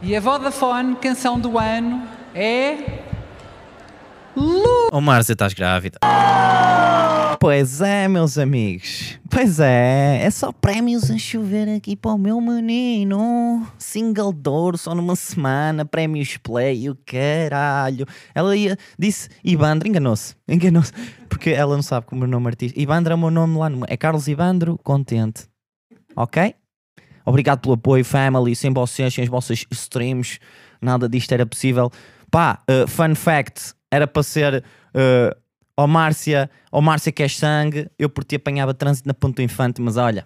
E a Vodafone, canção do ano, é. Ô Márcia, estás grávida. Pois é, meus amigos. Pois é, é só prémios a chover aqui para o meu menino. Single Douro só numa semana, prémios Play, o caralho. Ela ia, disse Ibandro, enganou-se, enganou-se, porque ela não sabe como o meu nome artista. Ibandro é o meu nome lá, no- é Carlos Ibandro Contente. Ok? Obrigado pelo apoio, family. Sem vocês, sem as vossas streams, nada disto era possível. Pá, uh, fun fact: era para ser uh, ó Márcia, ó Márcia que é sangue. Eu por ti apanhava trânsito na Ponto Infante, mas olha.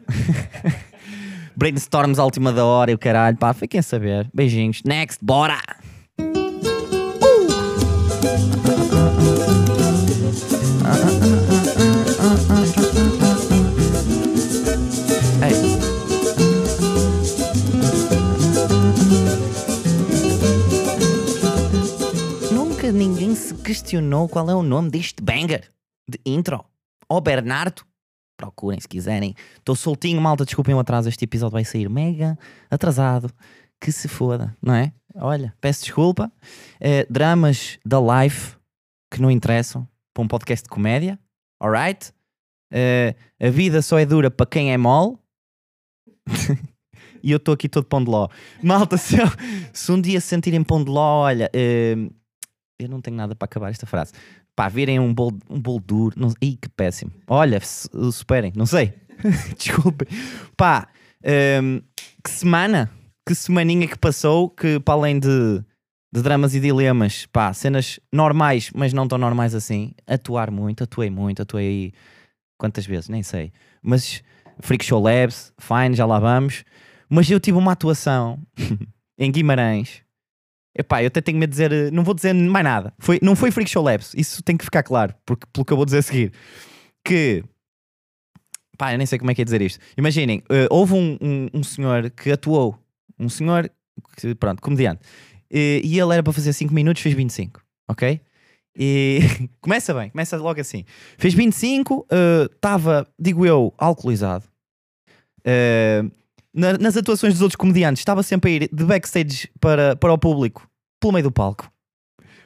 Brainstorms à última da hora e o caralho, pá, fiquem a saber. Beijinhos. Next, bora! Ei. Questionou qual é o nome deste banger de intro. Ó Bernardo, procurem se quiserem. Estou soltinho, malta, desculpem o atraso. Este episódio vai sair mega atrasado. Que se foda, não é? Olha, peço desculpa. Eh, dramas da life que não interessam para um podcast de comédia, alright? Eh, a vida só é dura para quem é mole. e eu estou aqui todo pão de ló. Malta, se, eu- se um dia se sentirem pão de ló, olha, eh, eu não tenho nada para acabar esta frase. Pá, virem um bolo, um bolo duro. Não, ih, que péssimo. Olha, superem, não sei. Desculpem. Pá, ehm, que semana, que semaninha que passou, que para além de, de dramas e dilemas, pá, cenas normais, mas não tão normais assim. Atuar muito, atuei muito, atuei quantas vezes, nem sei. Mas Freak Show Labs, fine, já lá vamos. Mas eu tive uma atuação em Guimarães. Epá, eu até tenho medo de dizer, eh, não vou dizer mais nada. Foi, não foi Freak Show Labs, isso tem que ficar claro, porque, pelo que eu vou dizer a seguir. Que, pá, eu nem sei como é que é dizer isto. Imaginem, eh, houve um, um, um senhor que atuou, um senhor, que, pronto, comediante, e, e ele era para fazer 5 minutos, fez 25, ok? E começa bem, começa logo assim. Fez 25, estava, digo eu, alcoolizado. Eh, na- nas atuações dos outros comediantes, estava sempre a ir de backstage para, para o público, pelo meio do palco.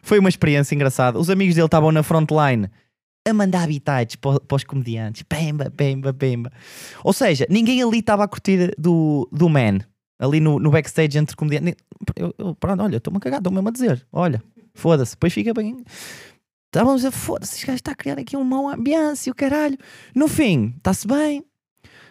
Foi uma experiência engraçada. Os amigos dele estavam na frontline a mandar habitats para, para os comediantes. Pemba, pemba, pemba. Ou seja, ninguém ali estava a curtir do, do man. Ali no, no backstage entre comediantes. Eu, eu, pronto, olha, estou-me a cagar, estou mesmo a dizer. Olha, foda-se. Depois fica bem. Estavam a foda-se, este gajo está a criar aqui um mau ambiente e o caralho. No fim, está-se bem.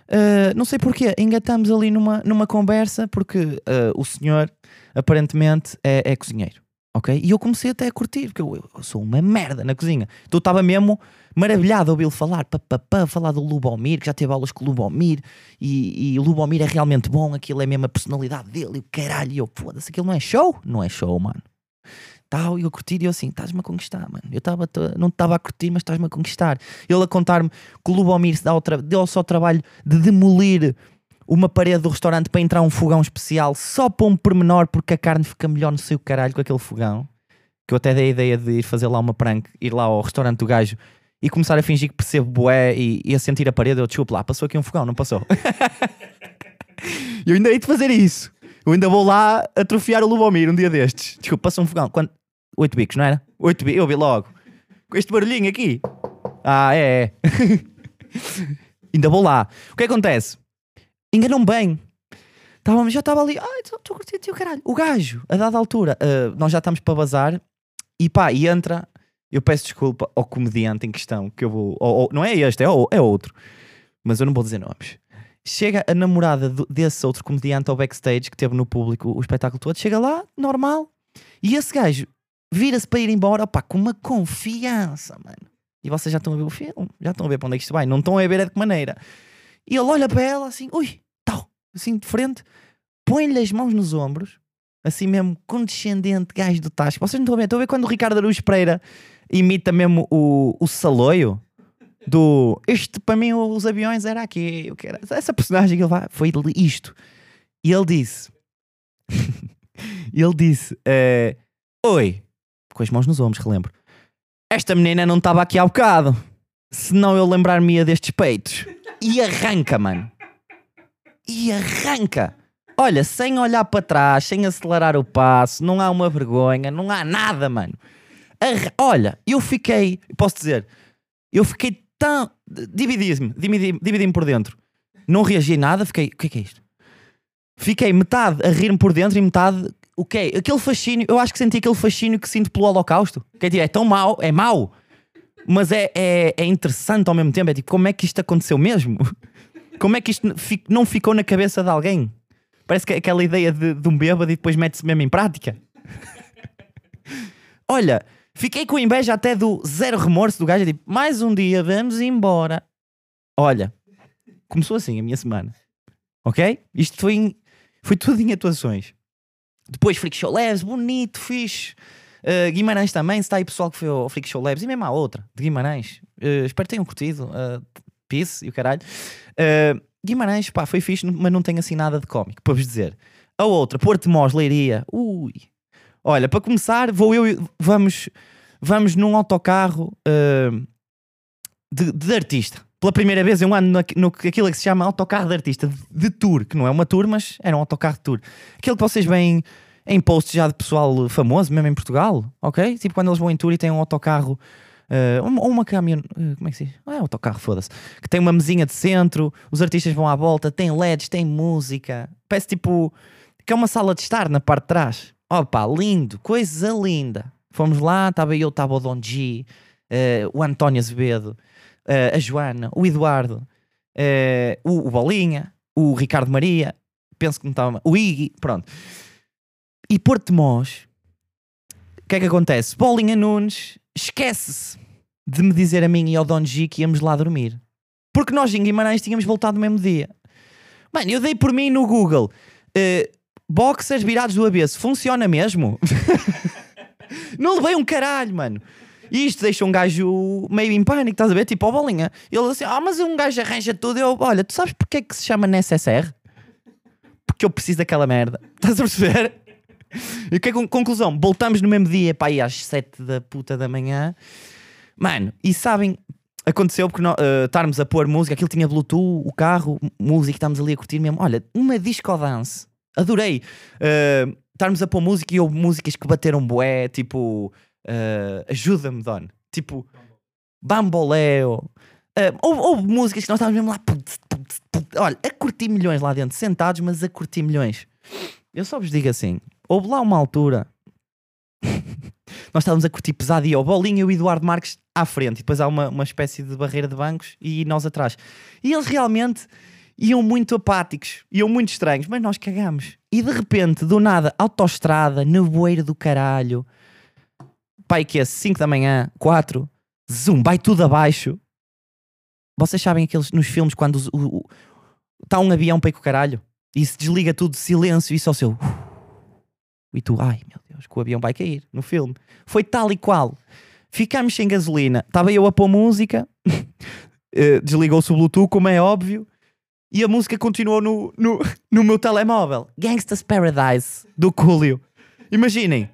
Uh, não sei porquê, engatamos ali numa, numa conversa porque uh, o senhor aparentemente é, é cozinheiro, ok? E eu comecei até a curtir, porque eu, eu sou uma merda na cozinha. Então estava mesmo maravilhado a ouvi-lo falar, pá, pá, pá, falar do Lubomir, que já teve aulas com o Lubomir, e, e o Lubomir é realmente bom, aquilo é mesmo a personalidade dele, e o caralho, e eu, foda-se, aquilo não é show? Não é show, mano. Tal, e eu curti, e eu assim, estás-me a conquistar, mano. Eu tava, não estava a curtir, mas estás-me a conquistar. Ele a contar-me que o Lubomir se dá o tra- deu só o trabalho de demolir uma parede do restaurante para entrar um fogão especial só para um pormenor, porque a carne fica melhor no seu caralho com aquele fogão. Que eu até dei a ideia de ir fazer lá uma prank, ir lá ao restaurante do gajo e começar a fingir que percebo bué e, e a sentir a parede. Eu, desculpe lá, passou aqui um fogão, não passou. eu ainda hei de fazer isso. Eu ainda vou lá atrofiar o Lubomir um dia destes. Desculpa, passou um fogão. Quando... Oito bicos, não era? Oito bicos, eu vi logo. Com este barulhinho aqui. Ah, é, é. ainda vou lá. O que acontece? Enganam-me bem. Estávamos, já estava ali, ai, estou a curtir, tio, caralho. O gajo, a dada altura, ah, nós já estamos para bazar e pá, e entra. Eu peço desculpa ao comediante em questão, que eu vou. ou- ou- não é este, é, o- é outro. Mas eu não vou dizer nomes. Chega a namorada desse outro comediante ao backstage que teve no público o espetáculo todo. Chega lá, normal. E esse gajo vira-se para ir embora, opá, com uma confiança, mano. E vocês já estão a ver o filme, já estão a ver para onde é que isto vai. Não estão a ver é de que maneira. E ele olha para ela assim, ui, tal, assim de frente, põe-lhe as mãos nos ombros, assim mesmo, condescendente, gajo do Tasco. Vocês não estão a ver? Estão a ver quando o Ricardo Araújo Pereira imita mesmo o, o do este para mim os aviões era aqui, eu quero. Essa personagem que ele vai, foi isto. E ele disse: ele disse, eh, Oi, com as mãos nos ombros, relembro. Esta menina não estava aqui há bocado. Senão eu lembrar-me-ia destes peitos. E arranca, mano. E arranca. Olha, sem olhar para trás, sem acelerar o passo, não há uma vergonha, não há nada, mano. Arra- Olha, eu fiquei, posso dizer, eu fiquei tão. Dividi-me, dividi- dividi-me por dentro. Não reagi nada, fiquei. O que é que é isto? Fiquei metade a rir-me por dentro e metade. O que? Aquele fascínio, eu acho que senti aquele fascínio que sinto pelo Holocausto. Que é, tipo, é tão mau, é mau, mas é, é, é interessante ao mesmo tempo. É tipo, como é que isto aconteceu mesmo? Como é que isto não ficou na cabeça de alguém? Parece que é aquela ideia de, de um bêbado e depois mete-se mesmo em prática. Olha, fiquei com inveja até do zero remorso do gajo. é Tipo, mais um dia, vamos embora. Olha, começou assim a minha semana. Ok? Isto foi, em- foi tudo em atuações. Depois Freak Show Labs, bonito, fixe. Uh, Guimarães também, se está aí pessoal que foi ao Freak Show Labs e mesmo há outra de Guimarães. Uh, espero que tenham curtido. Uh, peace e o caralho. Uh, Guimarães, pá, foi fixe, mas não tem assim nada de cómico, para vos dizer. A outra, Porto Mós, Leiria. Ui. Olha, para começar, vou eu vamos, vamos num autocarro de, de artista. Pela primeira vez eu ando no, no aquilo que se chama autocarro de artista, de, tour, que não é uma tour, mas era um autocarro de tour. Aquele que vocês veem em posts já de pessoal famoso, mesmo em Portugal, ok? Tipo quando eles vão em tour e têm um autocarro, uh, uma, ou uma caminhão, uh, como é que se diz? Ah, é autocarro, foda-se. Que tem uma mesinha de centro, os artistas vão à volta, tem LEDs, tem música. Parece tipo que é uma sala de estar na parte de trás. Opa, lindo, coisa linda. Fomos lá, estava eu, estava o Don G, uh, o António Azevedo, uh, a Joana, o Eduardo, uh, o, o Bolinha, o Ricardo Maria, penso que não estava, o Iggy, pronto. E Porto Mós, o que é que acontece? Bolinha Nunes esquece-se de me dizer a mim e ao Don G que íamos lá dormir. Porque nós em Guimarães tínhamos voltado no mesmo dia. Mano, eu dei por mim no Google. Uh, boxers virados do avesso, funciona mesmo? não levei um caralho, mano. E isto deixa um gajo meio em pânico, estás a ver? Tipo, ó bolinha. Ele assim, ah, mas um gajo arranja tudo. Eu, olha, tu sabes porque é que se chama NSSR? Porque eu preciso daquela merda. Estás a perceber? E que é con- conclusão? Voltamos no mesmo dia, pá, aí às 7 da puta da manhã. Mano, e sabem, aconteceu porque nó- eh, estarmos a pôr música, aquilo tinha Bluetooth, o carro, música, estamos ali a curtir mesmo. Olha, uma disco dance. Adorei. Eh, estarmos a pôr música e houve músicas que bateram bué, tipo, eh, ajuda-me, Don. Tipo, Bamboleo. Eh, houve, houve músicas que nós estávamos mesmo lá, olha, a curtir milhões lá dentro, sentados, mas a curtir milhões. Eu só vos digo assim, houve lá uma altura nós estávamos a curtir pesado e ao Bolinha e o Eduardo Marques à frente, e depois há uma, uma espécie de barreira de bancos e nós atrás. E eles realmente iam muito apáticos, iam muito estranhos, mas nós cagamos. E de repente, do nada, autoestrada, nevoeiro do caralho, pai que é 5 da manhã, 4, zoom, vai tudo abaixo. Vocês sabem aqueles nos filmes quando está um avião para ir com o caralho e se desliga tudo, silêncio e só o seu. E tu, ai meu Deus, que o avião vai cair no filme. Foi tal e qual. Ficámos sem gasolina. Estava eu a pôr música, eh, desligou-se o Bluetooth, como é óbvio, e a música continuou no, no, no meu telemóvel. Gangsta's Paradise, do Coolio. Imaginem,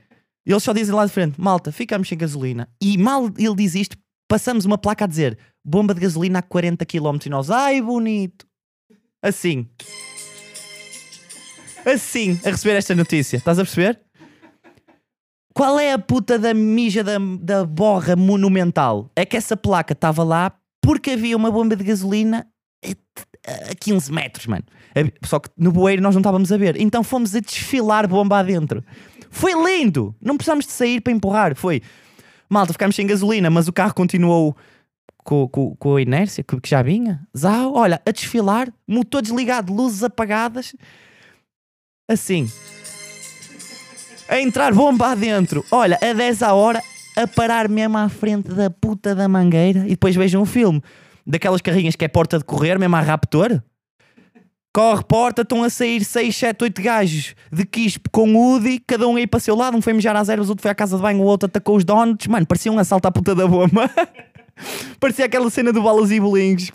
eles só dizem lá de frente: malta, ficámos sem gasolina. E mal ele diz isto, passamos uma placa a dizer: bomba de gasolina a 40 km. E nós, ai bonito. Assim. Assim, a receber esta notícia. Estás a perceber? Qual é a puta da mija da, da borra monumental? É que essa placa estava lá porque havia uma bomba de gasolina a- a 15 metros, mano. Só que no bueiro nós não estávamos a ver. Então fomos a desfilar bomba adentro. Foi lindo! Não precisámos de sair para empurrar. Foi. Malta, ficámos sem gasolina, mas o carro continuou com, com, com a inércia que, que já vinha. Zau, olha, a desfilar, motor desligado, luzes apagadas. Assim. A entrar bomba adentro. Olha, a 10 a hora, a parar mesmo à frente da puta da mangueira. E depois vejam um filme daquelas carrinhas que é porta de correr, mesmo a Raptor. Corre, porta, estão a sair 6, 7, 8 gajos de quispo com Woody, cada um aí para seu lado. Um foi mijar às ervas, outro foi à casa de banho, o outro atacou os donuts. Mano, parecia um assalto à puta da bomba. parecia aquela cena do balas e bolinhos.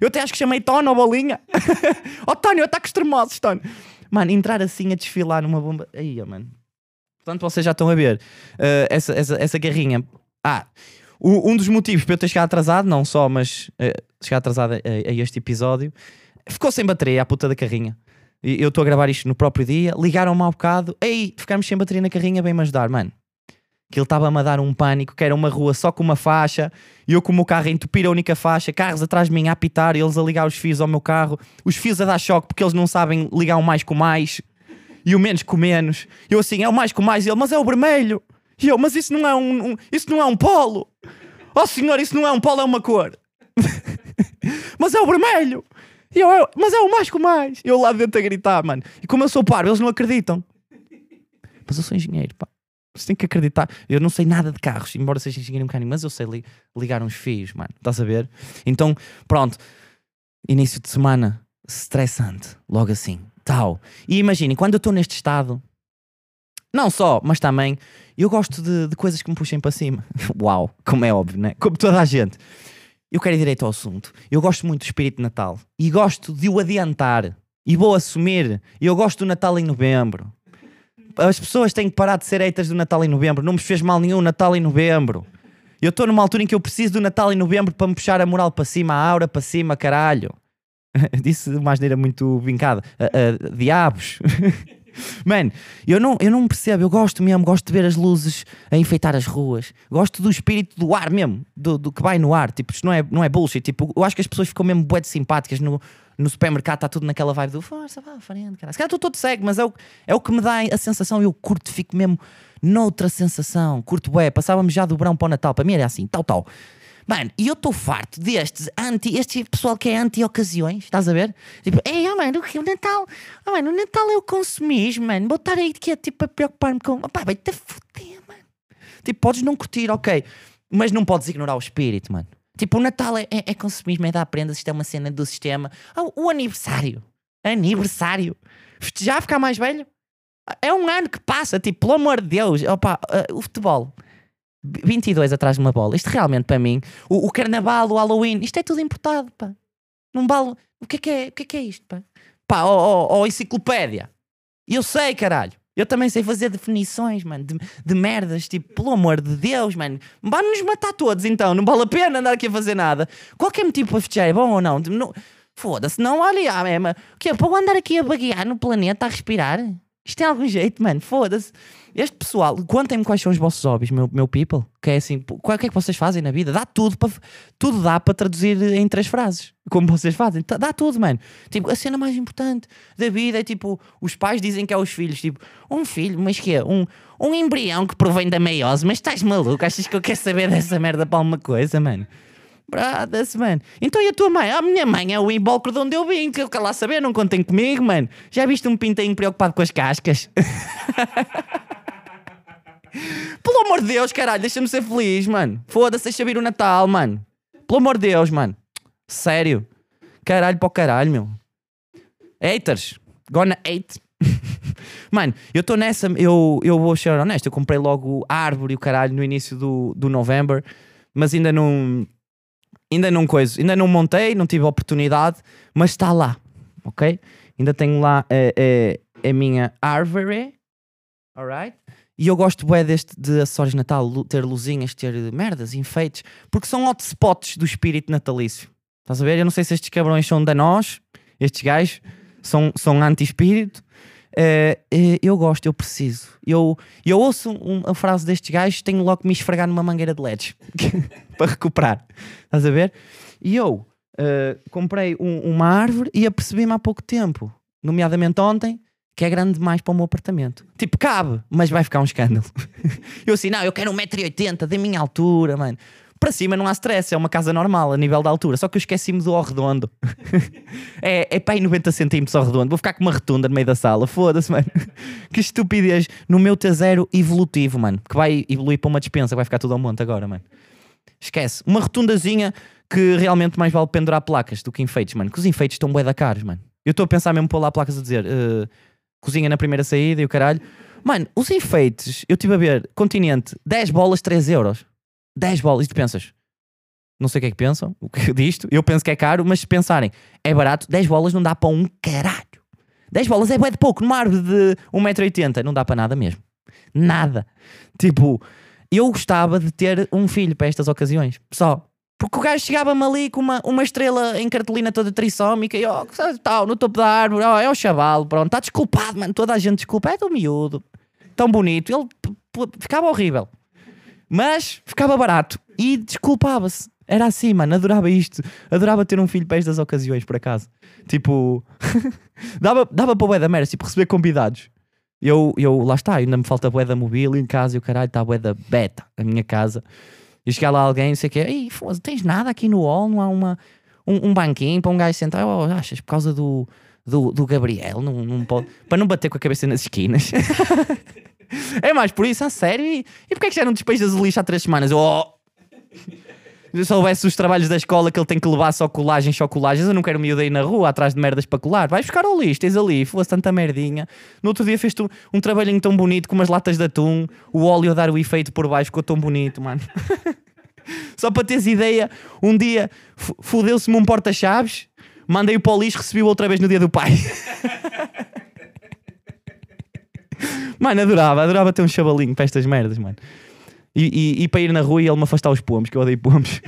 Eu até acho que chamei Tono ou Bolinha. oh, Tónio, ataques extremosos, Tónio. Mano, entrar assim a desfilar numa bomba. Aí, mano. Portanto, vocês já estão a ver eh, essa, essa, essa. Ah, o- um dos motivos para eu ter chegado atrasado, não só, mas eh, chegar atrasado a, a este episódio, ficou sem bateria a puta da carrinha. E Eu estou a gravar isto no próprio dia. Ligaram-me há bocado. Ei, ficamos sem bateria na carrinha, vem-me ajudar, mano. Que ele estava-me a dar um pânico, que era uma rua só com uma faixa, e eu com o meu carro a entupir a única faixa, carros atrás de mim a apitar, e eles a ligar os fios ao meu carro, os fios a dar choque porque eles não sabem ligar o mais com mais, e o menos com menos. Eu assim, é o mais com mais, e ele, mas é o vermelho. E eu, mas isso não é um, um- isso não é um polo. Oh senhor, isso não é um polo, é uma cor. mas é o vermelho. E eu, mas é o mais com o mais. Eu lá dentro a gritar, mano. E como eu sou parvo, eles não acreditam. Mas eu sou engenheiro, pá. Você tem que acreditar. Eu não sei nada de carros, embora seja engenheiro mecânico, mas eu sei li- ligar uns fios, mano. Estás a ver? Então, pronto. Início de semana estressante. Logo assim. Tal. E imaginem, quando eu estou neste estado, não só, mas também, eu gosto de, de coisas que me puxem para cima. Uau, como é óbvio, né? Como toda a gente. Eu quero ir direito ao assunto. Eu gosto muito do espírito de Natal e gosto de o adiantar. E vou assumir. Eu gosto do Natal em novembro. As pessoas têm que parar de ser haters do Natal em novembro. Não me fez mal nenhum o Natal em novembro. Eu estou numa altura em que eu preciso do Natal em novembro para me puxar a moral para cima, a aura para cima, caralho. Disse de uma maneira muito vincada. Ah, ah, diabos. Mano, eu não, eu não percebo, eu gosto mesmo, gosto de ver as luzes a enfeitar as ruas, gosto do espírito do ar mesmo, do, do que vai no ar, tipo, isto não é, não é bullshit, tipo, eu acho que as pessoas ficam mesmo bué de simpáticas no, no supermercado, está tudo naquela vibe do força, vá, frente, cara. Se calhar estou todo cego, mas é o, é o que me dá a sensação, eu curto, fico mesmo noutra sensação, curto bué, passávamos já do verão para o Natal, para mim era assim, tal, tal. Mano, e eu estou farto destes anti, este pessoal que é anti-ocasiões, estás a ver? Tipo, ei, oh, mano, o Natal? Oh, mano, o Natal é o consumismo, mano. Vou estar aí que é tipo a preocupar-me com. Opá, vai-te foder, mano. Tipo, podes não curtir, ok, mas não podes ignorar o espírito, mano. Tipo, o Natal é, é, é consumismo, é dar prendas, isto é uma cena do sistema. Ah, o aniversário. Aniversário. Já ficar mais velho? É um ano que passa, tipo, pelo amor de Deus. Opa, ah, o futebol. 22 atrás de uma bola. Isto realmente para mim, o, o carnaval, o Halloween, isto é tudo importado, pá. Num balo. O que é que é, o que é, que é isto, pá? Pá, ó ó, enciclopédia. Eu sei, caralho. Eu também sei fazer definições, mano, de, de merdas, tipo, pelo amor de Deus, mano. Vamos nos matar todos então, não vale a pena andar aqui a fazer nada. Qualquer motivo para festejar é bom ou não? não Foda-se, não, olha, ah, é, mas, o que é, para eu andar aqui a baguear no planeta, a respirar? Isto tem algum jeito, mano, foda-se. Este pessoal, contem-me quais são os vossos hobbies, meu, meu people. Que é assim, qual- o que é que vocês fazem na vida? Dá tudo para tudo dá para traduzir em três frases, como vocês fazem. Dá tudo, mano. Tipo, a cena mais importante da vida é tipo, os pais dizem que é os filhos, tipo, um filho, mas que é? Um, um embrião que provém da meiose, mas estás maluco? Achas que eu quero saber dessa merda para alguma coisa, mano? Brothers, mano. Então e a tua mãe? A minha mãe é o invólucro de onde eu vim, que eu quero lá saber, não contem comigo, mano. Já viste um pintainho preocupado com as cascas? Pelo amor de Deus, caralho, deixa-me ser feliz, mano. Foda-se, deixa vir o Natal, mano. Pelo amor de Deus, mano. Sério. Caralho para o caralho, meu. Haters. Gonna hate. mano, eu estou nessa. Eu, eu vou ser honesto. Eu comprei logo a árvore e o caralho no início do, do November, mas ainda não. Ainda não coisa. Ainda não montei, não tive oportunidade, mas está lá. Ok? Ainda tenho lá a, a, a minha árvore. Alright? E eu gosto bué deste de acessórios de Natal, ter luzinhas, ter merdas, enfeites, porque são hotspots do espírito natalício. Estás a ver? Eu não sei se estes cabrões são da nós, estes gajos são, são anti-espírito. Eh, eh, eu gosto, eu preciso. Eu, eu ouço um- a frase destes gajos, tenho logo que me esfregar numa mangueira de LEDs para recuperar. Estás a ver? E eu eh, comprei um- uma árvore e apercebi-me há pouco tempo, nomeadamente ontem, que é grande demais para o meu apartamento. Tipo, cabe, mas vai ficar um escândalo. eu assim, não, eu quero 1,80m da minha altura, mano. Para cima não há stress, é uma casa normal a nível da altura. Só que eu esqueci-me do ao redondo. é, é aí 90 centímetros ao redondo. Vou ficar com uma retunda no meio da sala. Foda-se, mano. que estupidez. No meu T0 evolutivo, mano. Que vai evoluir para uma dispensa, vai ficar tudo ao monte agora, mano. Esquece. Uma rotundazinha que realmente mais vale pendurar placas do que enfeites, mano. Que os enfeites estão bué da caros, mano. Eu estou a pensar mesmo pôr lá placas a dizer eh, cozinha na primeira saída e o caralho. Mano, os enfeites, eu estive a ver, continente, 10 bolas, 3 euros. 10 bolas. E tu pensas, não sei o que é que pensam o que disto. Eu penso que é caro, mas se pensarem, é barato, 10 bolas não dá para um caralho. 10 bolas é bué de pouco, numa árvore de 1,80m, não dá para nada mesmo. Nada. Tipo, eu gostava de ter um filho para estas ocasiões. Só. Porque o gajo chegava-me ali com uma, uma estrela em cartolina toda trissómica e ó, tal, no topo da árvore, ó, é o chaval, pronto, está desculpado, mano. Toda a gente desculpa, é do miúdo, tão bonito. Ele ficava horrível, mas ficava barato e desculpava-se. Era assim, mano, adorava isto. Adorava ter um filho para estas ocasiões, por acaso. Tipo, dava, dava para o bué da merda, tipo, receber convidados. Eu, eu, lá está, ainda me falta bué da em casa e o caralho está bué da beta, a minha casa. E chegar lá alguém, não sei o quê, ei, foda tens nada aqui no hall, não há uma, um, um banquinho para um gajo sentar, oh, achas, por causa do, do, do Gabriel, não, não pode, para não bater com a cabeça nas esquinas. é mais por isso, a sério, e, e porquê é que já não despejas o lixo há três semanas? Oh! Se eu soubesse os trabalhos da escola que ele tem que levar só colagens, só colagens, eu não quero miúdo aí na rua atrás de merdas para colar. Vais buscar ao lixo, tens ali, fosse tanta merdinha. No outro dia fez-te um, um trabalhinho tão bonito com umas latas de atum, o óleo a dar o efeito por baixo, ficou tão bonito, mano. Só para teres ideia, um dia f- fodeu-se-me um porta-chaves, mandei-o para o lixo, recebi-o outra vez no dia do pai. mano, adorava, adorava ter um chavalinho para estas merdas, mano. E, e, e para ir na rua e ele me afastar os pomos, que eu odeio pomos.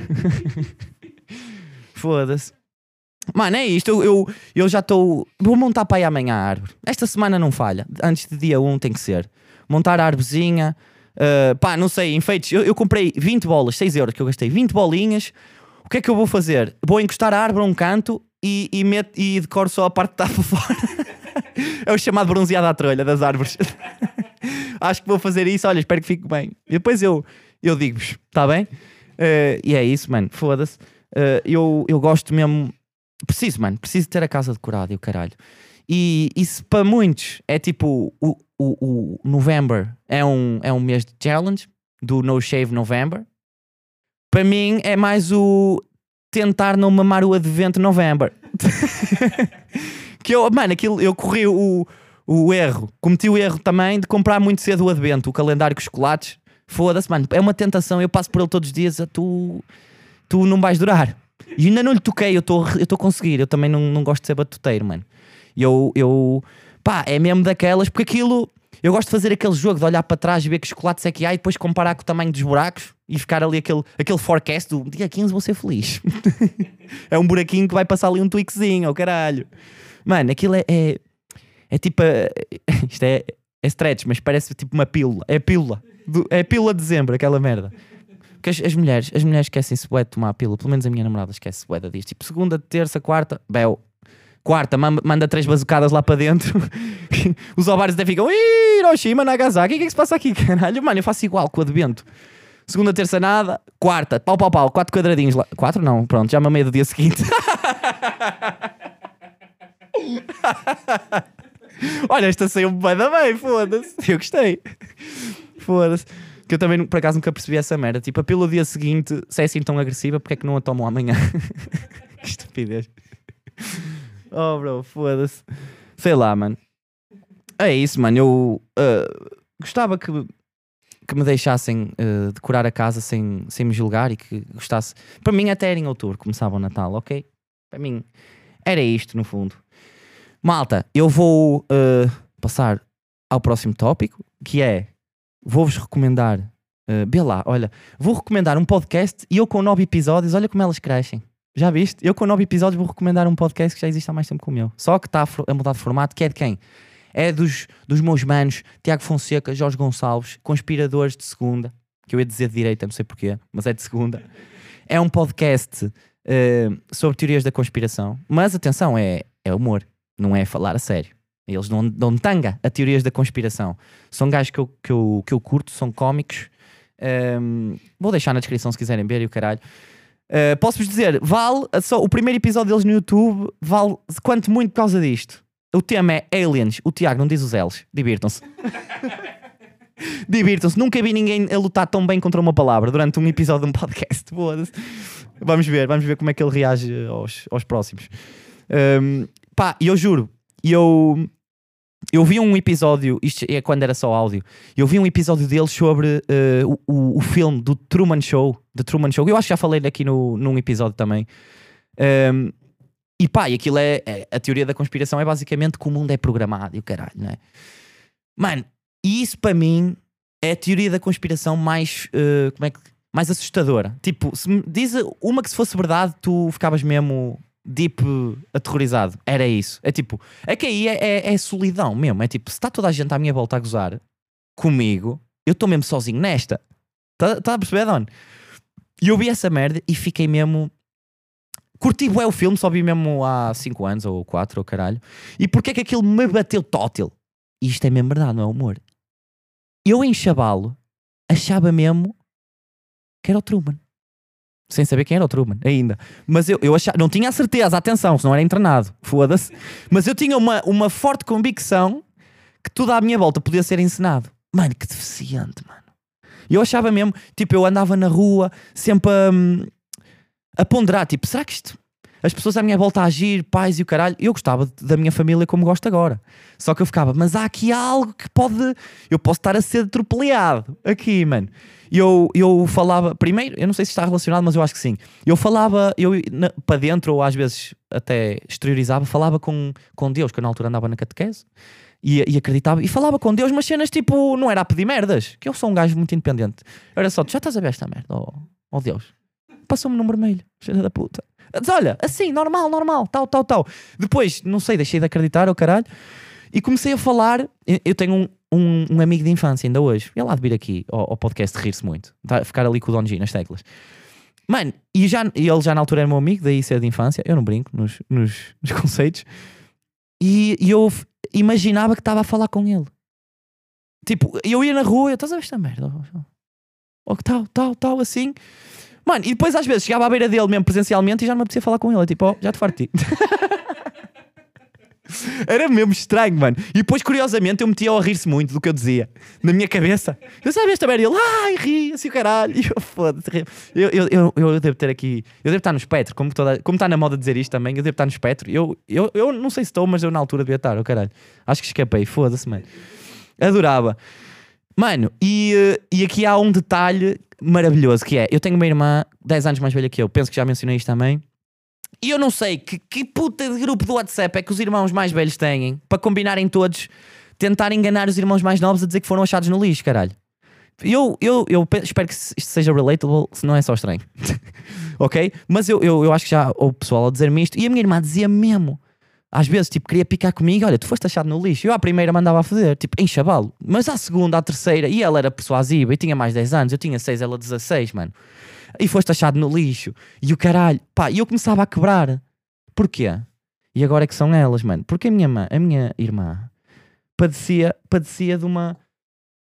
Foda-se. Mano, é isto. Eu, eu, eu já estou. Vou montar para aí amanhã a árvore. Esta semana não falha. Antes de dia 1 tem que ser. Montar a árvorezinha. Uh, pá, não sei, enfeites. Eu, eu comprei 20 bolas, 6 euros que eu gastei. 20 bolinhas. O que é que eu vou fazer? Vou encostar a árvore a um canto e, e, meto, e decoro só a parte que está para fora. é o chamado bronzeado à trolha das árvores. Acho que vou fazer isso. Olha, espero que fique bem. E depois eu, eu digo-vos, está bem? Uh, e é isso, mano. Foda-se. Uh, eu, eu gosto mesmo. Preciso, mano. Preciso ter a casa decorada e o caralho. E isso para muitos é tipo o, o, o November é um, é um mês de challenge do No Shave November. Para mim é mais o tentar não mamar o advento November. que eu, mano, aquilo, eu corri o, o erro, cometi o erro também de comprar muito cedo o advento, o calendário com chocolates. Foda-se, mano, é uma tentação. Eu passo por ele todos os dias, tu, tu não vais durar. E ainda não lhe toquei, eu estou a conseguir. Eu também não, não gosto de ser batuteiro, mano. E eu, eu, pá, é mesmo daquelas, porque aquilo, eu gosto de fazer aquele jogo de olhar para trás e ver que chocolates é que há e depois comparar com o tamanho dos buracos e ficar ali aquele, aquele forecast do dia 15 vou ser feliz. é um buraquinho que vai passar ali um tweakzinho, oh caralho. Mano, aquilo é, é, é tipo, a- isto é, é stretch, mas parece tipo uma pílula. É pílula. Do- é pílula de dezembro, aquela merda. Porque as, as mulheres, as mulheres esquecem-se bué de tomar a pílula, pelo menos a minha namorada esquece bué disto. Tipo, segunda, terça, quarta, bel. Quarta, manda, três bazucadas lá para dentro. Os ovários até ficam "Ih, Hiroshima, Nagasaki, o que é que se passa aqui, caralho? Mano, eu faço igual com o advento. Segunda, terça, nada. Quarta, pau, pau, pau, quatro quadradinhos lá. Quatro não, pronto, já mamei do dia seguinte. Olha, esta saiu bem da bem, foda-se. Eu gostei. Foda-se. Que eu também, por acaso, nunca percebi essa merda. Tipo, a pílula dia seguinte, se é assim tão agressiva, porque é que não a tomam amanhã? que estupidez. Oh, bro, foda-se. Sei lá, mano. É isso, mano. Eu uh, gostava que, que me deixassem uh, decorar a casa sem, sem me julgar e que gostasse. Para mim, até era em outubro, começava o Natal, ok? Para mim, era isto, no fundo. Malta, eu vou uh, passar ao próximo tópico, que é vou-vos recomendar. Uh, lá, olha, vou recomendar um podcast e eu com nove episódios, olha como elas crescem. Já viste? Eu com nove episódios vou recomendar um podcast que já existe há mais tempo que o meu. Só que está a mudar de formato, que é de quem? É dos, dos meus manos, Tiago Fonseca, Jorge Gonçalves, conspiradores de segunda, que eu ia dizer de direita, não sei porquê, mas é de segunda. É um podcast uh, sobre teorias da conspiração, mas atenção, é, é humor, não é falar a sério. Eles não dão tanga a teorias da conspiração. São gajos que eu, que eu, que eu curto, são cómicos. Um, vou deixar na descrição se quiserem ver e o caralho. Uh, Posso-vos dizer, vale só o primeiro episódio deles no YouTube, vale quanto muito por causa disto. O tema é Aliens. O Tiago não diz os L's. Divirtam-se. Divirtam-se. Nunca vi ninguém a lutar tão bem contra uma palavra durante um episódio de um podcast. Foda-se. Vamos ver, vamos ver como é que ele reage aos, aos próximos. Um, pá, e eu juro, eu, eu vi um episódio, isto é quando era só áudio, eu vi um episódio deles sobre eh, o, o, filme do Truman Show, The Truman Show, eu acho que já falei aqui no, num episódio também. Um, e pá, e aquilo é, é- a teoria da conspiração é basicamente que o mundo é programado e o caralho, não é? Mano, e isso para mim é a teoria da conspiração mais, eh, como é que, mais assustadora. Tipo, se me diz uma que se fosse verdade, tu ficavas mesmo deep aterrorizado. Era isso. É tipo, é que aí é, é, é solidão mesmo. É tipo, se está toda a gente à minha volta a gozar comigo, eu estou mesmo sozinho nesta. Está tá a perceber, Don? E eu vi essa merda e fiquei mesmo. Curti bué o filme, só vi mesmo há 5 anos ou 4 ou caralho. E porquê é que aquilo me bateu tótil? E isto é mesmo verdade, não é humor. Eu em chavalo achava mesmo que era o Truman. Sem saber quem era o Truman, ainda. Mas eu, eu achava, não tinha a certeza, atenção, se não era internado, foda-se. Mas eu tinha uma, uma forte convicção que tudo à minha volta podia ser encenado. Mano, que deficiente, mano. Eu achava mesmo, tipo, eu andava na rua sempre a, hum, a ponderar, tipo, será que isto. As pessoas à minha volta a agir, pais e o caralho. Eu gostava da minha família como gosto agora. Só que eu ficava, mas há aqui algo que pode. Eu posso estar a ser atropelado aqui, mano. E eu, eu falava, primeiro, eu não sei se está relacionado, mas eu acho que sim. Eu falava, eu para dentro, ou às vezes até exteriorizava, falava com, com Deus, que eu na altura andava na catequese e, e, acreditava e falava com Deus, mas cenas tipo, não era a pedir merdas, que eu sou um gajo muito independente. Era só, já estás a ver esta merda, oh, oh Deus, passou-me no vermelho, cheia da puta. Diz, olha, assim, normal, normal, tal, tal, tal. Depois, não sei, deixei de acreditar, o oh, caralho, e comecei a falar. Eu tenho um, um, um, amigo de infância ainda hoje, ele lá de vir aqui ao, ao podcast rir-se muito, tá, ficar ali com o Don G nas teclas. Mano, e já, ele já na altura era meu amigo, daí ser de infância, eu não brinco nos, nos, nos conceitos. E, e eu imaginava que estava a falar com ele. Tipo, eu ia na rua, estás a ver esta merda? Ou que tal, tal, tal, assim. Mano, e depois às vezes chegava à beira dele mesmo presencialmente e já não me apetecia falar com ele. Tipo, oh, já te farto ti. Era mesmo estranho, mano. E depois, curiosamente, eu metia a rir-se muito do que eu dizia na minha cabeça. Eu sabia esta merda, ele, ai, ri, assim o caralho. E eu, foda-se, eu, eu, eu, eu, devo ter aqui, eu devo estar no espectro, como, toda, como está na moda dizer isto também, eu devo estar no espectro. Eu, eu, eu não sei se estou, mas eu na altura devia estar, o oh, caralho. Acho que escapei, foda-se, mano. Adorava. Mano, e, eh, e aqui há um detalhe maravilhoso que é: eu tenho uma irmã 10 anos mais velha que eu, penso que já mencionei isto também. E eu não sei que, que puta de grupo do WhatsApp é que os irmãos mais velhos têm para combinarem todos, tentar enganar os irmãos mais novos a dizer que foram achados no lixo, caralho. Eu, eu, eu espero que isto seja relatable, se não é só estranho. ok? Mas eu, eu, eu acho que já houve pessoal a dizer-me isto e a minha irmã dizia mesmo. Às vezes, tipo, queria picar comigo, olha, tu foste achado no lixo. Eu à primeira mandava a fazer, tipo, em chavalo. Mas à segunda, à terceira, e ela era persuasiva e tinha mais 10 anos, eu tinha 6, ela 16, mano e foste achado no lixo. E o caralho, pá, e eu começava a quebrar. Porquê? E agora é que são elas, mano. Porque a minha, mãe, a minha irmã padecia, padecia de uma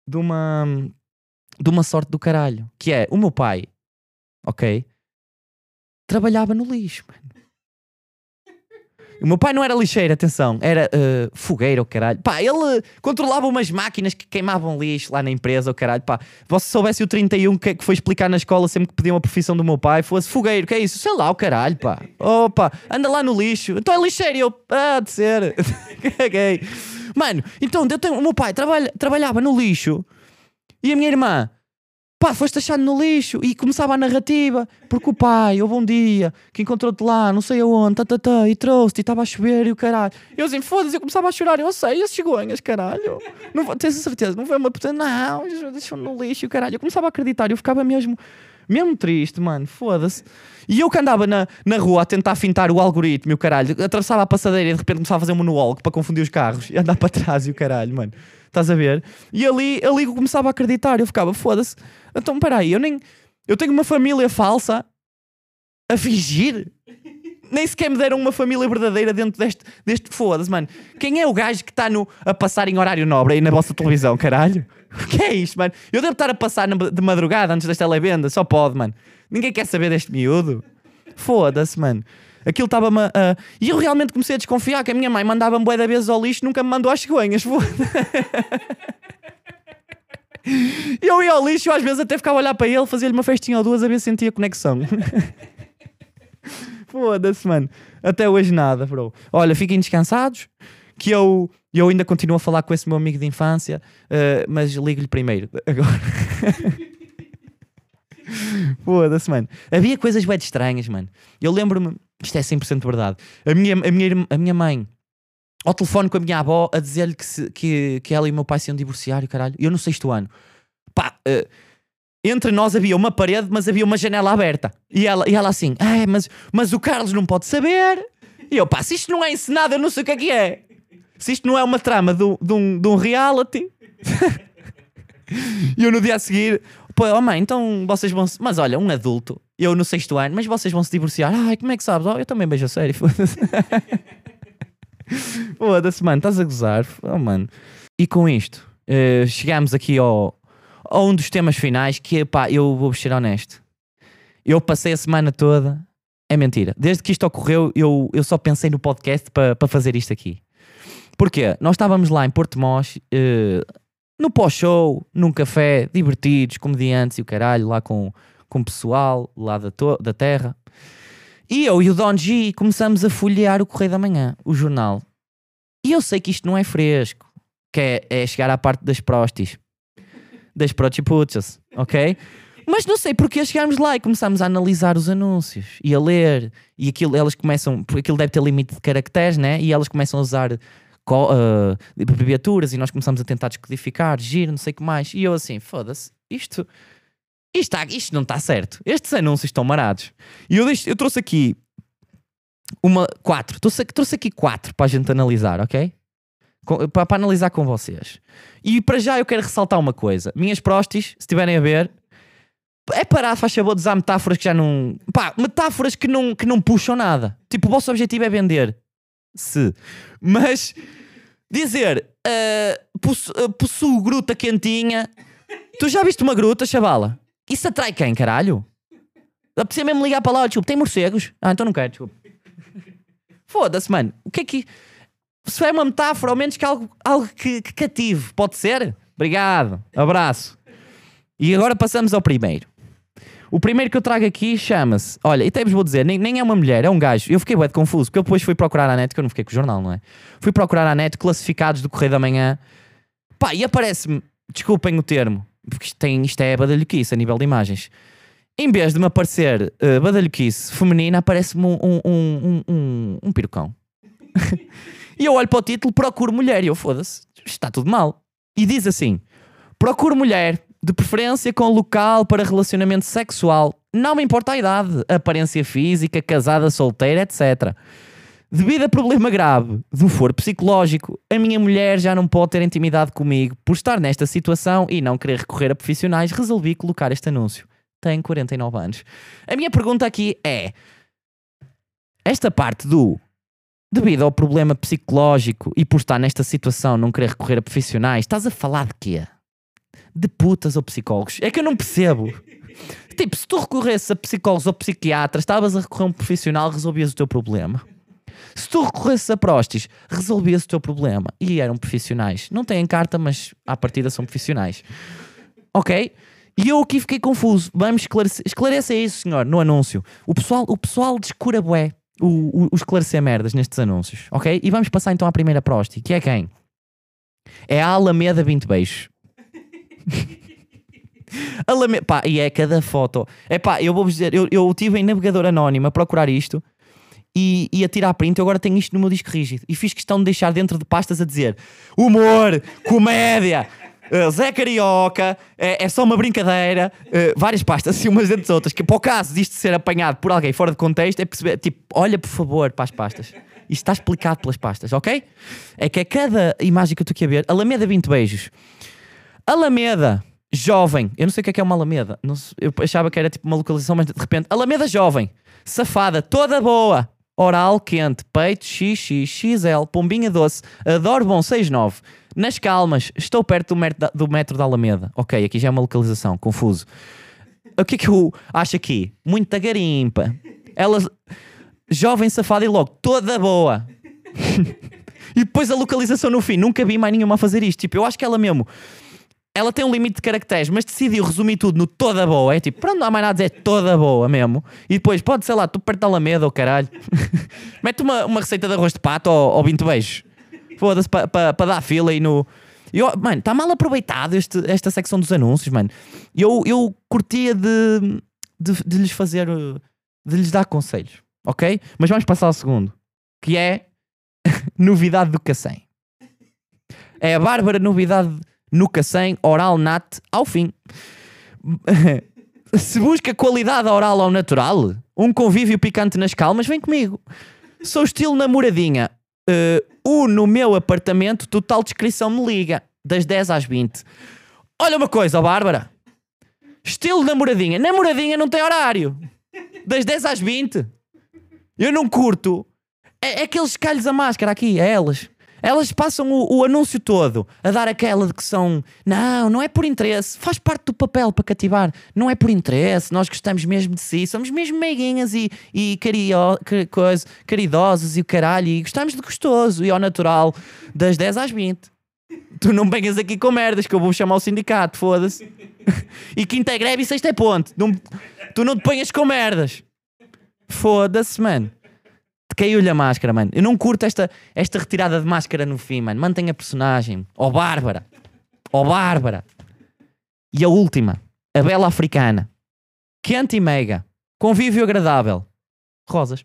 de uma de uma sorte do caralho, que é o meu pai, ok? Trabalhava no lixo, mano. O meu pai não era lixeiro, atenção, era uh, fogueiro, oh, caralho. Pá, ele controlava umas máquinas que queimavam lixo lá na empresa, o caralho. Pá, se soubesse o 31 que, que foi explicar na escola sempre que pediam a profissão do meu pai, fosse fogueiro, que é isso? Sei lá, o caralho, pá. Opa, anda lá no lixo. Então é lixeiro, eu, ah, de ser. Caguei. Mano, então eu tenho, o meu pai trabalha, trabalhava no lixo e a minha irmã pá, foste achado no lixo. E começava a narrativa, porque o pai, houve um dia que encontrou-te lá, não sei aonde, tá, tá, tá, e trouxe-te, e estava a chover e o caralho. Eu assim, foda-se, eu começava a chorar, eu sei, esses cegonhas, caralho. Não, tens certeza, não foi uma puta, não, deixou no lixo caralho. Eu começava a acreditar, eu ficava mesmo, mesmo triste, mano, foda-se. E eu que andava na, na rua a tentar fintar o algoritmo e o caralho, atravessava a passadeira e de repente começava a fazer um monólogo para confundir os carros e andar para trás e o caralho, mano. Estás a ver? E ali, ali eu começava a acreditar, eu ficava, foda-se. Então, peraí, eu nem. Eu tenho uma família falsa a fingir. Nem sequer me deram uma família verdadeira dentro deste, deste foda-se, mano. Quem é o gajo que está a passar em horário nobre aí na vossa televisão, caralho? O que é isto, mano? Eu devo estar a passar de madrugada antes das televendas, só pode, mano. Ninguém quer saber deste miúdo. Foda-se, mano. Aquilo estava-me a. Uh, e eu realmente comecei a desconfiar que a minha mãe mandava-me bué da vezes ao lixo nunca me mandou às cegonhas. Eu ia ao lixo, às vezes até ficava a olhar para ele, fazia-lhe uma festinha ou duas a ver se sentia conexão. Foda-se, mano. Até hoje nada, bro. Olha, fiquem descansados, que eu, eu ainda continuo a falar com esse meu amigo de infância, uh, mas ligo-lhe primeiro. Agora. Foda-se, mano. Havia coisas bem estranhas, mano. Eu lembro-me, isto é 100% verdade. A minha, a, minha, a minha mãe, ao telefone com a minha avó, a dizer-lhe que, que, que ela e o meu pai se iam divorciar e caralho. Eu no sexto ano. Pá, uh, entre nós havia uma parede, mas havia uma janela aberta. E ela, e ela assim, ah, mas, mas o Carlos não pode saber. E eu, pá, se isto não é encenado, eu não sei o que é que é. Se isto não é uma trama de, de um, de um reality. e eu no dia a seguir, pô, oh mãe, então vocês vão. Mas olha, um adulto, eu no sexto ano, mas vocês vão se divorciar. Ai, como é que sabes? Oh, eu também beijo a sério. Foda-se. Foda-se, mano, estás a gozar. Oh, mano. E com isto, eh, chegamos aqui ao, a um dos temas finais que, pá, eu vou ser honesto. Eu passei a semana toda. É mentira. Desde que isto ocorreu, eu, eu só pensei no podcast para para fazer isto aqui. Porquê? Nós estávamos lá em Porto Mós, eh, no pós-show, num café, divertidos, comediantes e o caralho, lá com, com pessoal lá da, da terra. E eu e o Don G começamos a folhear o Correio da Manhã, o jornal. E eu sei que isto não é fresco, que é, é chegar à parte das prostis, das protipuchas, ok? Mas não sei porque chegámos lá e começámos a analisar os anúncios e a ler. E aquilo, elas começam, porque aquilo deve ter limite de caracteres, né? E elas começam a usar ah, abreviaturas e nós começamos a tentar descodificar, giro, não sei o que mais. E eu assim, foda-se, isto, isto, isto não está certo. Estes anúncios estão marados. E eu, deixo- eu trouxe aqui uma, quatro, trouxe, trouxe aqui quatro para a gente analisar, ok? Com- para, para analisar com vocês. E para já eu quero ressaltar uma coisa. Minhas prostis, se estiverem a ver, é parar, faz favor, de usar metáforas que já não. Pá, metáforas que não, que não puxam nada. Tipo, o vosso objetivo é vender. Se. Mas dizer ah, possu- ah, possuo gruta quentinha. Tu já viste uma gruta, chavala? Isso atrai quem, caralho? Precisa mesmo ligar para lá, desculpa, tem morcegos? Ah, então não quero, desculpa. Foda-se, mano. O que é que. Se é uma metáfora, ao menos que algo, algo que, que cative, pode ser? Obrigado, abraço. E agora passamos ao primeiro. O primeiro que eu trago aqui chama-se. Olha, e até vos vou dizer, nem, nem é uma mulher, é um gajo. Eu fiquei de confuso, porque eu depois fui procurar na net, que eu não fiquei com o jornal, não é? Fui procurar na net classificados do Correio da Manhã. Pá, e aparece-me, desculpem o termo, porque isto, tem, isto é badalhoquice a nível de imagens. Em vez de me aparecer uh, badalhoquice feminina, aparece-me um, um, um, um, um, e eu olho para o título, procuro mulher, e eu foda-se, está tudo mal. E diz assim: procuro mulher, de preferência com local para relacionamento sexual. Não me importa a idade, aparência física, casada, solteira, etc. Devido a problema grave do foro psicológico, a minha mulher já não pode ter intimidade comigo. Por estar nesta situação e não querer recorrer a profissionais, resolvi colocar este anúncio. Tenho 49 anos. A minha pergunta aqui é: esta parte do devido ao problema psicológico e por estar nesta situação não querer recorrer a profissionais, estás a falar de quê? De putas ou psicólogos? É que eu não percebo. Tipo, se tu recorresses a psicólogos ou psiquiatras, estavas a recorrer a um profissional, resolvias o teu problema. Se tu recorresses a prostis, resolvias o teu problema. E eram profissionais. Não têm carta, mas à partida são profissionais. Ok? E eu aqui fiquei confuso. Vamos esclarecer. Esclareça isso, senhor, no anúncio. O pessoal, o pessoal descura bué o, o, o esclarecer merdas nestes anúncios. Ok? E vamos passar então à primeira prosti, que é quem? É a Alameda 20 Beijos. Alameda, pá, e é cada foto. É pá, eu vou-vos dizer, eu, eu tive em navegador anónimo a procurar isto e, e a tirar print. Eu agora tenho isto no meu disco rígido e fiz questão de deixar dentro de pastas a dizer humor, comédia. uh, Zé Carioca, é, é só uma brincadeira, uh, várias pastas, assim umas dentro das outras. Que para o caso disto ser apanhado por alguém fora de contexto, é perceber, tipo, olha por favor para as pastas. Isto está explicado pelas pastas, ok? É que a cada imagem que eu estou aqui a ver, Alameda 20 beijos. Alameda, jovem. Eu não sei o que é que é uma Alameda. Sei- eu achava que era tipo uma localização, mas de repente, Alameda jovem, safada, toda boa. Oral quente, peito XX, XL, pombinha doce, adoro bom 69. Nas calmas, estou perto do metro do metro da Alameda. Ok, aqui já é uma localização, confuso. O que é que eu acho aqui? Muita garimpa. Ela, jovem, safada e logo, toda boa. e depois a localização no fim. Nunca vi mais nenhuma a fazer isto. Tipo, eu acho que ela mesmo. Ela tem um limite de caracteres, mas decidiu resumir tudo no toda boa. É tipo, pronto, não há mais nada a dizer, toda boa mesmo. E depois, pode, sei lá, tu perto da Alameda ou caralho. Mete uma, uma receita de arroz de pato ou, 20 beijos. Foda-se, para pa, pa dar fila aí no. E eu, mano, está mal aproveitado este, esta secção dos anúncios, mano. Eu, eu curtia de, de, de lhes fazer. de lhes dar conselhos, ok? Mas vamos passar ao segundo, que é novidade do Cacém. É a bárbara novidade no Cacém, oral nat, ao fim. Se busca qualidade oral ao natural, um convívio picante nas calmas, vem comigo. Sou estilo namoradinha. Uh, o no meu apartamento, total descrição me liga. Das 10 às 20. Olha uma coisa, ó Bárbara. Estilo namoradinha. Namoradinha não tem horário. Das 10 às 20. Eu não curto. É, é aqueles calhos a máscara aqui, é elas. Elas passam o, o, anúncio todo a dar aquela de que são. Não, não é por interesse. Faz parte do papel para cativar. Não é por interesse. Nós gostamos mesmo de si. Somos mesmo meiguinhas e, e cario, coisa, caridosas e o caralho. E gostamos de gostoso e ao natural das 10 às 20. Tu não venhas aqui com merdas que eu vou chamar o sindicato, foda-se. e quinta é greve e sexta é ponte. Não, tu não te ponhas com merdas. Foda-se, mano. Caiu-lhe a máscara, mano. Eu não curto esta, esta retirada de máscara no fim, mano. Mantenha a personagem. Ó oh, Bárbara. Ó oh, Bárbara. E a última. A Bela Africana. Quente e mega. Convívio agradável. Rosas.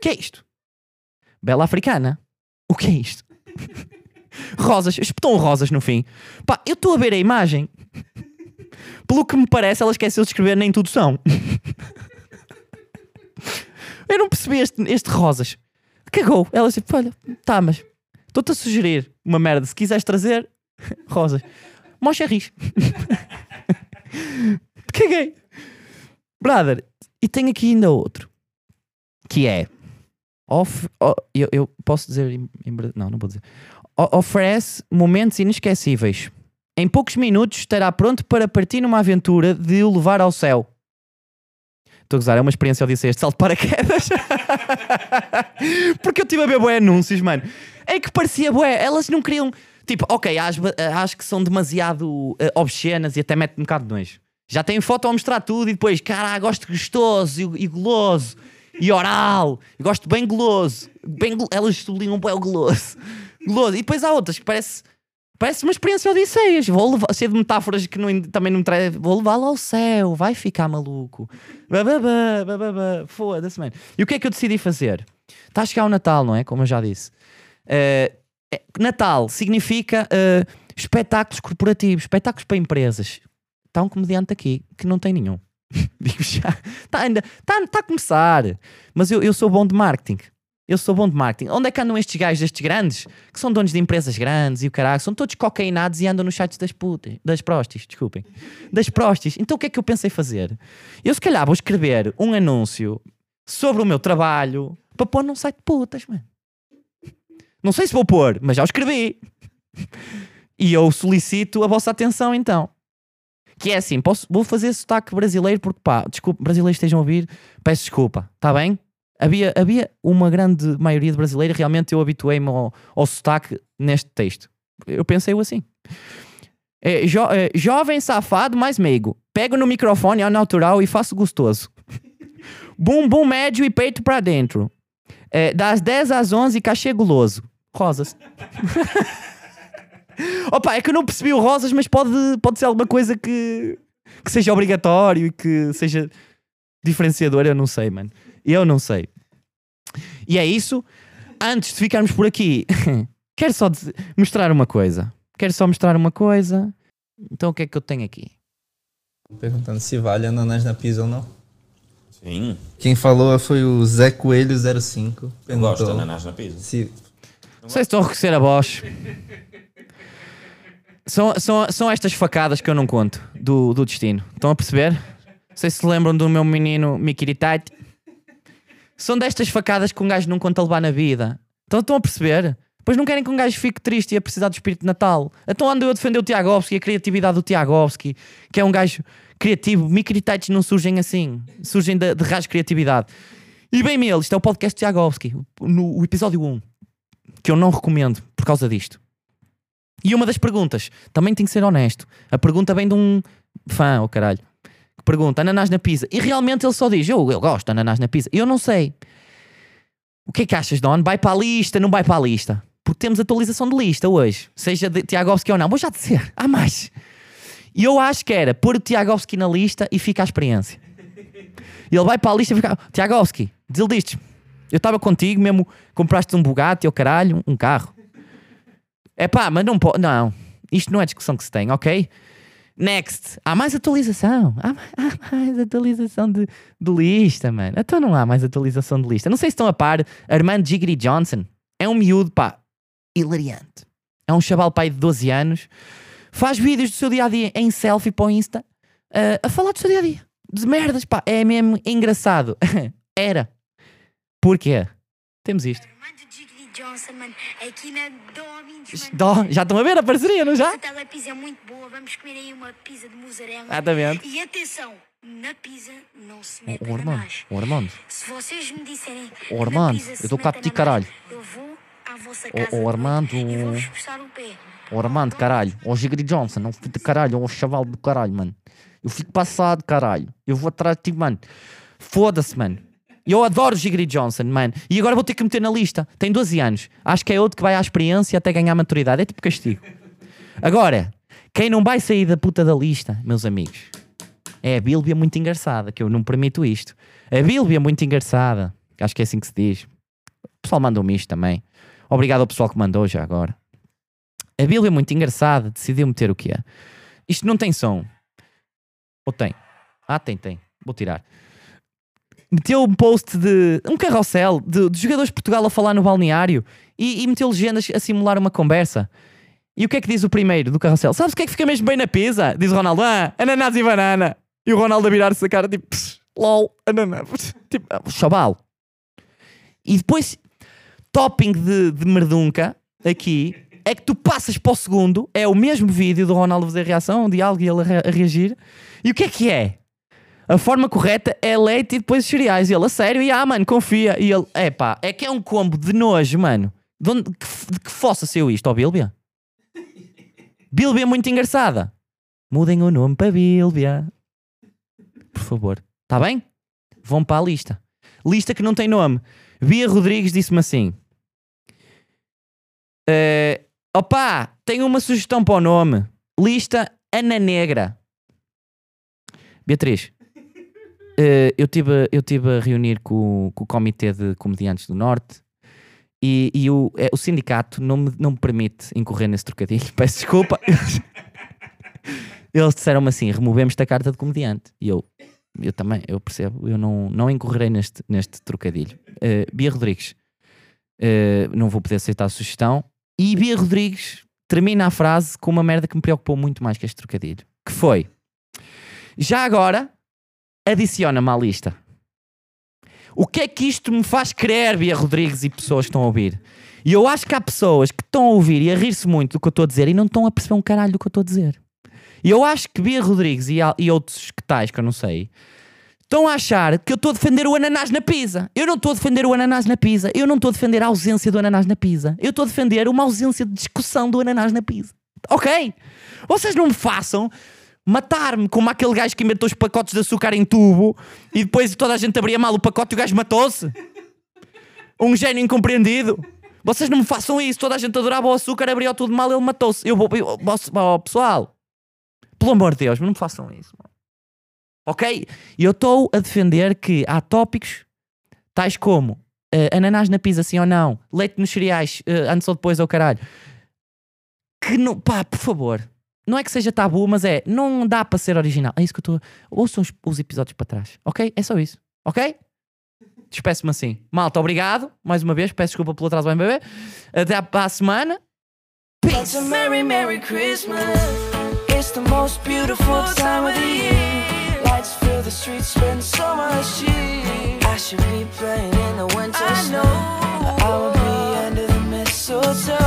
que é isto? Bela Africana. O que é isto? rosas. Espetou rosas no fim. Pá, eu estou a ver a imagem. Pelo que me parece, ela esqueceu de escrever nem tudo são. Eu não percebi este, este rosas. Cagou. Ela disse: Olha, tá, mas estou-te a sugerir uma merda. Se quiseres trazer, rosas. Mocha ris. Caguei. Brother, e tem aqui ainda outro. Que é. Oh, eu, eu, posso dizer. Em, em, não, não vou dizer. O, oferece momentos inesquecíveis. Em poucos minutos estará pronto para partir numa aventura de o levar ao céu. Estou a gozar, é uma experiência Odisseia de salto de paraquedas. Porque eu tive a ver bué anúncios, mano. É que parecia bué. Elas não queriam. Tipo, ok, acho, acho que são demasiado uh, obscenas e até mete um bocado de nojo. Já tem foto a mostrar tudo e depois, cara, gosto gostoso e, e goloso e oral. gosto bem goloso. Bem, elas sublinham bem o goloso. goloso. E depois há outras que parece Parece uma experiência Odisseias. Vou levar, cheio de metáforas que não, também não me traz. Vou levá-lo ao céu, vai ficar maluco. Foda-se, mano. E o que é que eu decidi fazer? Está a chegar o Natal, não é? Como eu já disse. Uh, Natal significa uh, espetáculos corporativos, espetáculos para empresas. Está um comediante aqui que não tem nenhum. Digo já. Está ainda. Está tá a começar. Mas eu, eu sou bom de marketing. Eu sou bom de marketing. Onde é que andam estes gajos, estes grandes, que são donos de empresas grandes e o caralho, são todos cocainados e andam nos sites das putas, das prostis, desculpem. Das prostis. Então o que é que eu pensei fazer? Eu se calhar vou escrever um anúncio sobre o meu trabalho para pôr num site de putas, mano. Não sei se vou pôr, mas já o escrevi. E eu solicito a vossa atenção então. Que é assim, posso, vou fazer sotaque brasileiro porque pá, desculpa, brasileiros estejam a ouvir, peço desculpa, está bem? Havia, havia uma grande maioria de brasileiros, realmente eu habituei-me ao, ao sotaque neste texto. Eu pensei assim. É, jo, é, jovem safado mais meigo. Pego no microfone ao natural e faço gostoso. Bumbum médio e peito para dentro. É, das 10 às 11, cachê guloso. Rosas. Opa, é que eu não percebi o rosas, mas pode, pode ser alguma coisa que, que seja obrigatório e que seja diferenciador. Eu não sei, mano. Eu não sei. E é isso. Antes de ficarmos por aqui, quero só mostrar uma coisa. Quero só mostrar uma coisa. Então o que é que eu tenho aqui? Perguntando se vale ananás na pizza ou não. Sim. Quem falou foi o Zé Coelho 05. Eu gosto de ananás na pizza. Se... Não sei se estão a reconhecer a voz. são, são, são estas facadas que eu não conto do, do destino. Estão a perceber? Não sei se se lembram do meu menino Mikiritati. São destas facadas que um gajo não conta levar na vida. Então estão a perceber? Depois não querem que um gajo fique triste e a precisar do espírito de Natal. Então ando eu a defender o Tiagovski, a criatividade do Tiagovski, que é um gajo criativo. Micritites não surgem assim, surgem de, de criatividade. E bem, meu, isto é o podcast Tiagovski, no o episódio 1, que eu não recomendo por causa disto. E uma das perguntas, também tem que ser honesto. A pergunta vem de um fã, o oh caralho que pergunta ananás na pizza e realmente ele só diz eu, eu gosto de ananás na pizza. Eu não sei. O que é que achas, Don? Vai para a lista, não vai para a lista? Porque temos atualização de lista hoje. Seja de Tiagovski ou não. Vou já dizer. Há mais. E eu acho que era pôr o Tiagovski na lista e fica a experiência. E ele vai para a lista e fica. Tiagovski, diz Eu estava contigo, mesmo compraste um Bugatti ou caralho, um carro. É pá, mas não pode. Não. Isto não é discussão que se tem, ok? Next. Há mais atualização. Há, há mais atualização de, de lista, mano. Então não há mais atualização de lista. Não sei se estão a par. Armando Jiggly Johnson é um miúdo, pá, hilariante. É um chaval, pai de 12 anos. Faz vídeos do seu dia a dia em selfie para o Insta ah, a falar do seu dia a dia. De merdas, pá. É mesmo engraçado. Era. Porquê? Temos isto. Johnson, mano, aqui na Domingos, mano. Já estão a ver a parceria, não já? A telepizza é muito boa, vamos comer aí uma pizza de mussarela. Exatamente. E atenção, na pizza não se mete O Armando, ananás. o Armando. Se vocês me disserem Armando, eu tô cá a pedir caralho. Eu vou à vossa casa ô, de Armando. e vou-vos puxar o pé. Armando, caralho. Ô Gigri Johnson, não fico de caralho. Ô chaval do caralho, mano. Eu fico passado, caralho. Eu vou atrás de ti, mano. Foda-se, mano. Eu adoro o Gigri Johnson, mano. E agora vou ter que meter na lista. Tem 12 anos. Acho que é outro que vai à experiência até ganhar maturidade. É tipo castigo. Agora, quem não vai sair da puta da lista, meus amigos, é a Bíblia muito engraçada, que eu não permito isto. A Bíblia muito engraçada. Acho que é assim que se diz. O pessoal mandou-me isto também. Obrigado ao pessoal que mandou já agora. A Bíblia muito engraçada decidiu meter o que é. Isto não tem som. Ou tem? Ah, tem, tem. Vou tirar. Meteu um post de um carrossel de, de jogadores de Portugal a falar no balneário e, e meteu legendas a simular uma conversa. E o que é que diz o primeiro do carrossel? Sabes o que é que fica mesmo bem na pizza? Diz o Ronaldo: Ah, ananás e banana. E o Ronaldo a virar-se a cara tipo: "Pss, LOL, ananás. Tipo, ah, chaval. E depois, topping de, de merdunca aqui é que tu passas para o segundo, é o mesmo vídeo do Ronaldo fazer reação, um diálogo e ele a reagir. E o que é que é? A forma correta é leite e depois cereais. E ele, a sério? E ah, mano, confia. E ele, é pá, é que é um combo de nojo, mano. De, onde, que, de que fossa isto, ó Bílbia? Bílbia é muito engraçada. Mudem o nome para Bílbia. Por favor. Está bem? Vão para a lista. Lista que não tem nome. Bia Rodrigues disse-me assim: eh, Opa, tenho uma sugestão para o nome. Lista Ana Negra. Beatriz, eh, eu estive eu tive a reunir com, com o Comitê de Comediantes do Norte e, e o, eh, o sindicato não me, não me permite incorrer nesse trocadilho. Peço desculpa. Eles disseram-me assim: removemos-te a carta de comediante. E eu, eu também, eu percebo, eu não, não incorrerei neste, neste trocadilho. Eh, Bia Rodrigues, eh, não vou poder aceitar a sugestão. E Bia Rodrigues termina a frase com uma merda que me preocupou muito mais que este trocadilho. Que foi: Já agora, adiciona-me à lista. O que é que isto me faz crer, Bia Rodrigues e pessoas que estão a ouvir? E eu acho que há pessoas que estão a ouvir e a rir-se muito do que eu estou a dizer e não estão a perceber um caralho do que eu estou a dizer. E eu acho que Bia Rodrigues e, e outros que tais, que eu não sei, estão a achar que eu estou a defender o ananás na pizza. Eu não estou a defender o ananás na pizza. Eu não estou a defender a ausência do ananás na pizza. Eu estou a defender uma ausência de discussão do ananás na pizza. Ok? Vocês não me façam matar-me como aquele gajo que inventou os pacotes de açúcar em tubo e depois toda a gente abria mal o pacote e o gajo matou-se. Um gênio incompreendido. Vocês não me façam isso. Toda a gente adorava o açúcar, abriu tudo mal, ele matou-se. Eu vou. eu- ó, pessoal, pelo amor de Deus, não me façam isso. Ok? E eu estou a defender que há tópicos tais como eh, ananás na pizza, sim ou não, leite nos cereais, eh, antes ou depois, ou caralho. Que não. Pá, por favor. Não é que seja tabu, mas é. Não dá para ser original. É isso que eu estou. Ouçam os, os episódios para trás. Ok? É só isso. Ok? Despeço-me assim. Malta, obrigado. Mais uma vez. Peço desculpa pelo atraso, bem bebê. Até à, à semana. A merry, merry Christmas. It's the most beautiful time of the year. Lights fill the streets, spend so much cheer. I should be playing in the winter I snow. I will be under the mistletoe.